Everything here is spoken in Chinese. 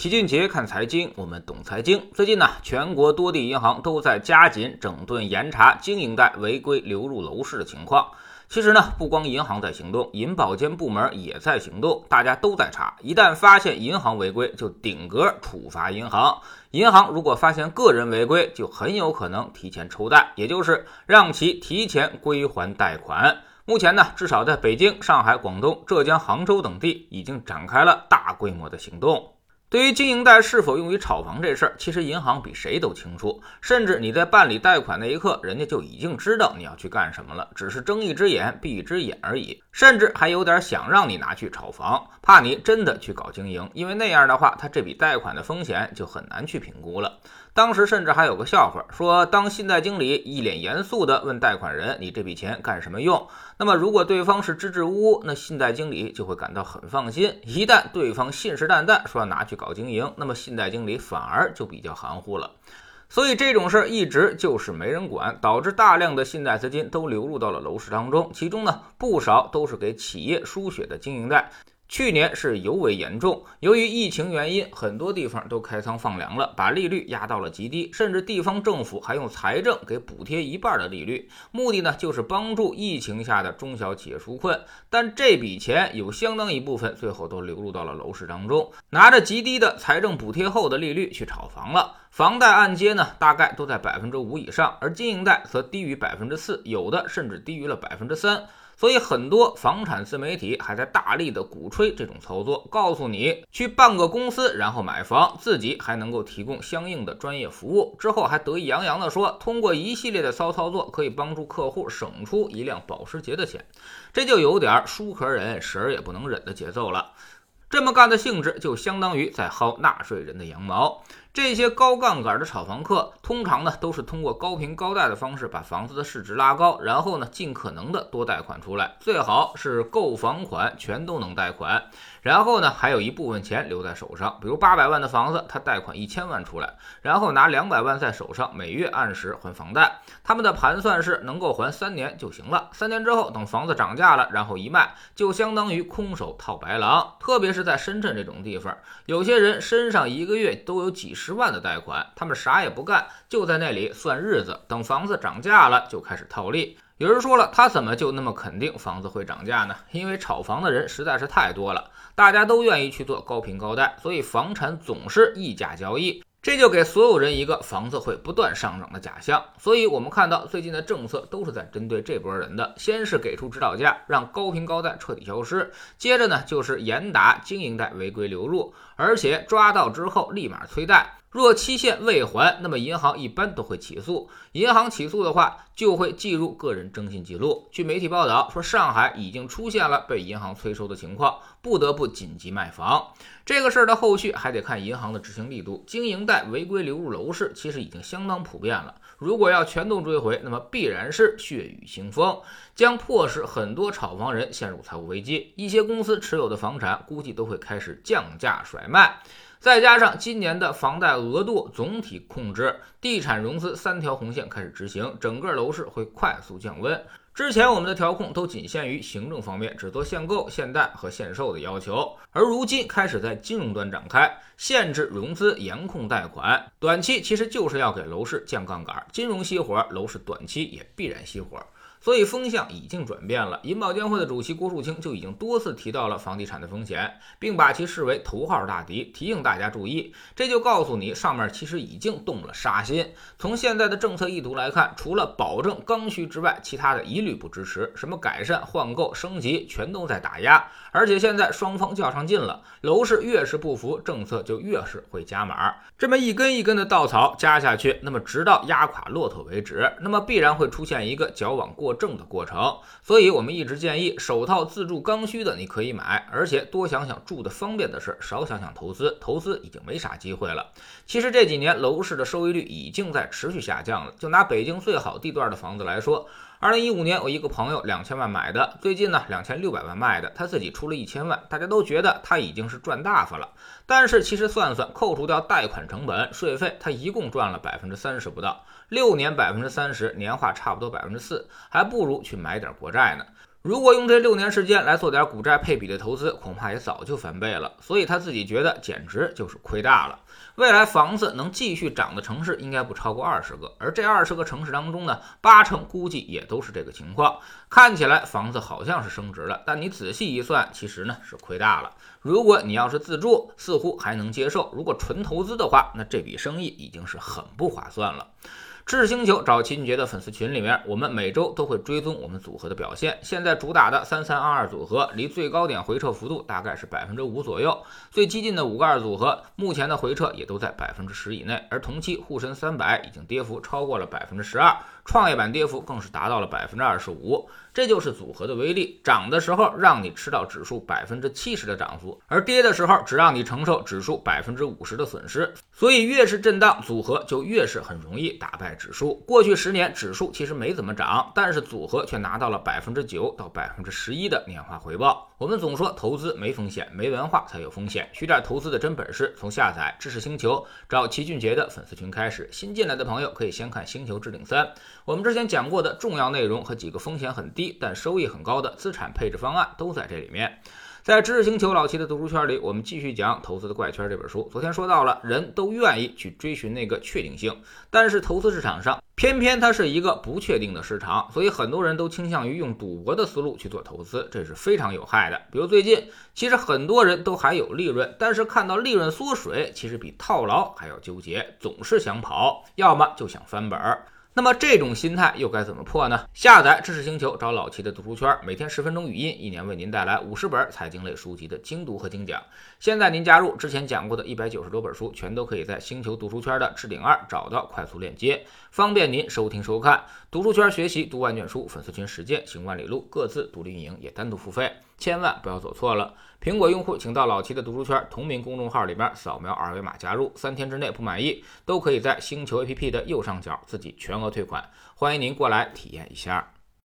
齐俊杰看财经，我们懂财经。最近呢，全国多地银行都在加紧整顿严查经营贷违规流入楼市的情况。其实呢，不光银行在行动，银保监部门也在行动，大家都在查。一旦发现银行违规，就顶格处罚银行。银行如果发现个人违规，就很有可能提前抽贷，也就是让其提前归还贷款。目前呢，至少在北京、上海、广东、浙江、杭州等地，已经展开了大规模的行动。对于经营贷是否用于炒房这事儿，其实银行比谁都清楚。甚至你在办理贷款那一刻，人家就已经知道你要去干什么了，只是睁一只眼闭一只眼而已。甚至还有点想让你拿去炒房，怕你真的去搞经营，因为那样的话，他这笔贷款的风险就很难去评估了。当时甚至还有个笑话，说当信贷经理一脸严肃地问贷款人：“你这笔钱干什么用？”那么如果对方是支支吾吾，那信贷经理就会感到很放心；一旦对方信誓旦旦说要拿去搞经营，那么信贷经理反而就比较含糊了。所以这种事儿一直就是没人管，导致大量的信贷资金都流入到了楼市当中，其中呢不少都是给企业输血的经营贷。去年是尤为严重，由于疫情原因，很多地方都开仓放粮了，把利率压到了极低，甚至地方政府还用财政给补贴一半的利率，目的呢就是帮助疫情下的中小企业纾困。但这笔钱有相当一部分最后都流入到了楼市当中，拿着极低的财政补贴后的利率去炒房了。房贷按揭呢，大概都在百分之五以上，而经营贷则低于百分之四，有的甚至低于了百分之三。所以很多房产自媒体还在大力的鼓吹这种操作，告诉你去办个公司，然后买房，自己还能够提供相应的专业服务，之后还得意洋洋地说，通过一系列的骚操作，可以帮助客户省出一辆保时捷的钱，这就有点儿书可忍，时儿也不能忍的节奏了。这么干的性质，就相当于在薅纳税人的羊毛。这些高杠杆的炒房客，通常呢都是通过高频高贷的方式把房子的市值拉高，然后呢尽可能的多贷款出来，最好是购房款全都能贷款，然后呢还有一部分钱留在手上，比如八百万的房子，他贷款一千万出来，然后拿两百万在手上，每月按时还房贷。他们的盘算是能够还三年就行了，三年之后等房子涨价了，然后一卖，就相当于空手套白狼。特别是在深圳这种地方，有些人身上一个月都有几十。十万的贷款，他们啥也不干，就在那里算日子，等房子涨价了就开始套利。有人说了，他怎么就那么肯定房子会涨价呢？因为炒房的人实在是太多了，大家都愿意去做高频高贷，所以房产总是溢价交易。这就给所有人一个房子会不断上涨的假象，所以我们看到最近的政策都是在针对这波人的。先是给出指导价，让高频高贷彻底消失；接着呢，就是严打经营贷违规流入，而且抓到之后立马催贷。若期限未还，那么银行一般都会起诉。银行起诉的话，就会记入个人征信记录。据媒体报道说，上海已经出现了被银行催收的情况，不得不紧急卖房。这个事儿的后续还得看银行的执行力度。经营贷违规流入楼市，其实已经相当普遍了。如果要全都追回，那么必然是血雨腥风，将迫使很多炒房人陷入财务危机。一些公司持有的房产估计都会开始降价甩卖。再加上今年的房贷额度总体控制，地产融资三条红线开始执行，整个楼市会快速降温。之前我们的调控都仅限于行政方面，只做限购、限贷和限售的要求，而如今开始在金融端展开，限制融资、严控贷款，短期其实就是要给楼市降杠杆，金融熄火，楼市短期也必然熄火。所以风向已经转变了。银保监会的主席郭树清就已经多次提到了房地产的风险，并把其视为头号大敌，提醒大家注意。这就告诉你，上面其实已经动了杀心。从现在的政策意图来看，除了保证刚需之外，其他的一律不支持。什么改善、换购、升级，全都在打压。而且现在双方较上劲了，楼市越是不服，政策就越是会加码。这么一根一根的稻草加下去，那么直到压垮骆驼为止，那么必然会出现一个矫枉过。正的过程，所以我们一直建议首套自住刚需的你可以买，而且多想想住的方便的事，少想想投资。投资已经没啥机会了。其实这几年楼市的收益率已经在持续下降了。就拿北京最好地段的房子来说，二零一五年我一个朋友两千万买的，最近呢两千六百万卖的，他自己出了一千万，大家都觉得他已经是赚大发了。但是其实算算，扣除掉贷款成本、税费，他一共赚了百分之三十不到。六年百分之三十，年化差不多百分之四，还不如去买点国债呢。如果用这六年时间来做点股债配比的投资，恐怕也早就翻倍了。所以他自己觉得简直就是亏大了。未来房子能继续涨的城市应该不超过二十个，而这二十个城市当中呢，八成估计也都是这个情况。看起来房子好像是升值了，但你仔细一算，其实呢是亏大了。如果你要是自住，似乎还能接受；如果纯投资的话，那这笔生意已经是很不划算了。知识星球找秦俊杰的粉丝群里面，我们每周都会追踪我们组合的表现。现在主打的三三二二组合，离最高点回撤幅度大概是百分之五左右。最激进的五个二组合，目前的回撤也都在百分之十以内。而同期沪深三百已经跌幅超过了百分之十二，创业板跌幅更是达到了百分之二十五。这就是组合的威力，涨的时候让你吃到指数百分之七十的涨幅，而跌的时候只让你承受指数百分之五十的损失。所以越是震荡，组合就越是很容易打败指数。过去十年指数其实没怎么涨，但是组合却拿到了百分之九到百分之十一的年化回报。我们总说投资没风险，没文化才有风险。学点投资的真本事，从下载知识星球找齐俊杰的粉丝群开始。新进来的朋友可以先看《星球置顶三》，我们之前讲过的重要内容和几个风险很。低但收益很高的资产配置方案都在这里面。在知识星球老七的读书圈里，我们继续讲《投资的怪圈》这本书。昨天说到了，人都愿意去追寻那个确定性，但是投资市场上偏偏它是一个不确定的市场，所以很多人都倾向于用赌博的思路去做投资，这是非常有害的。比如最近，其实很多人都还有利润，但是看到利润缩水，其实比套牢还要纠结，总是想跑，要么就想翻本儿。那么这种心态又该怎么破呢？下载知识星球，找老齐的读书圈，每天十分钟语音，一年为您带来五十本财经类书籍的精读和精讲。现在您加入，之前讲过的一百九十多本书，全都可以在星球读书圈的置顶二找到快速链接，方便您收听收看。读书圈学习读万卷书，粉丝群实践行万里路，各自独立运营也单独付费，千万不要走错了。苹果用户请到老齐的读书圈同名公众号里边扫描二维码加入，三天之内不满意都可以在星球 APP 的右上角自己全额退款，欢迎您过来体验一下。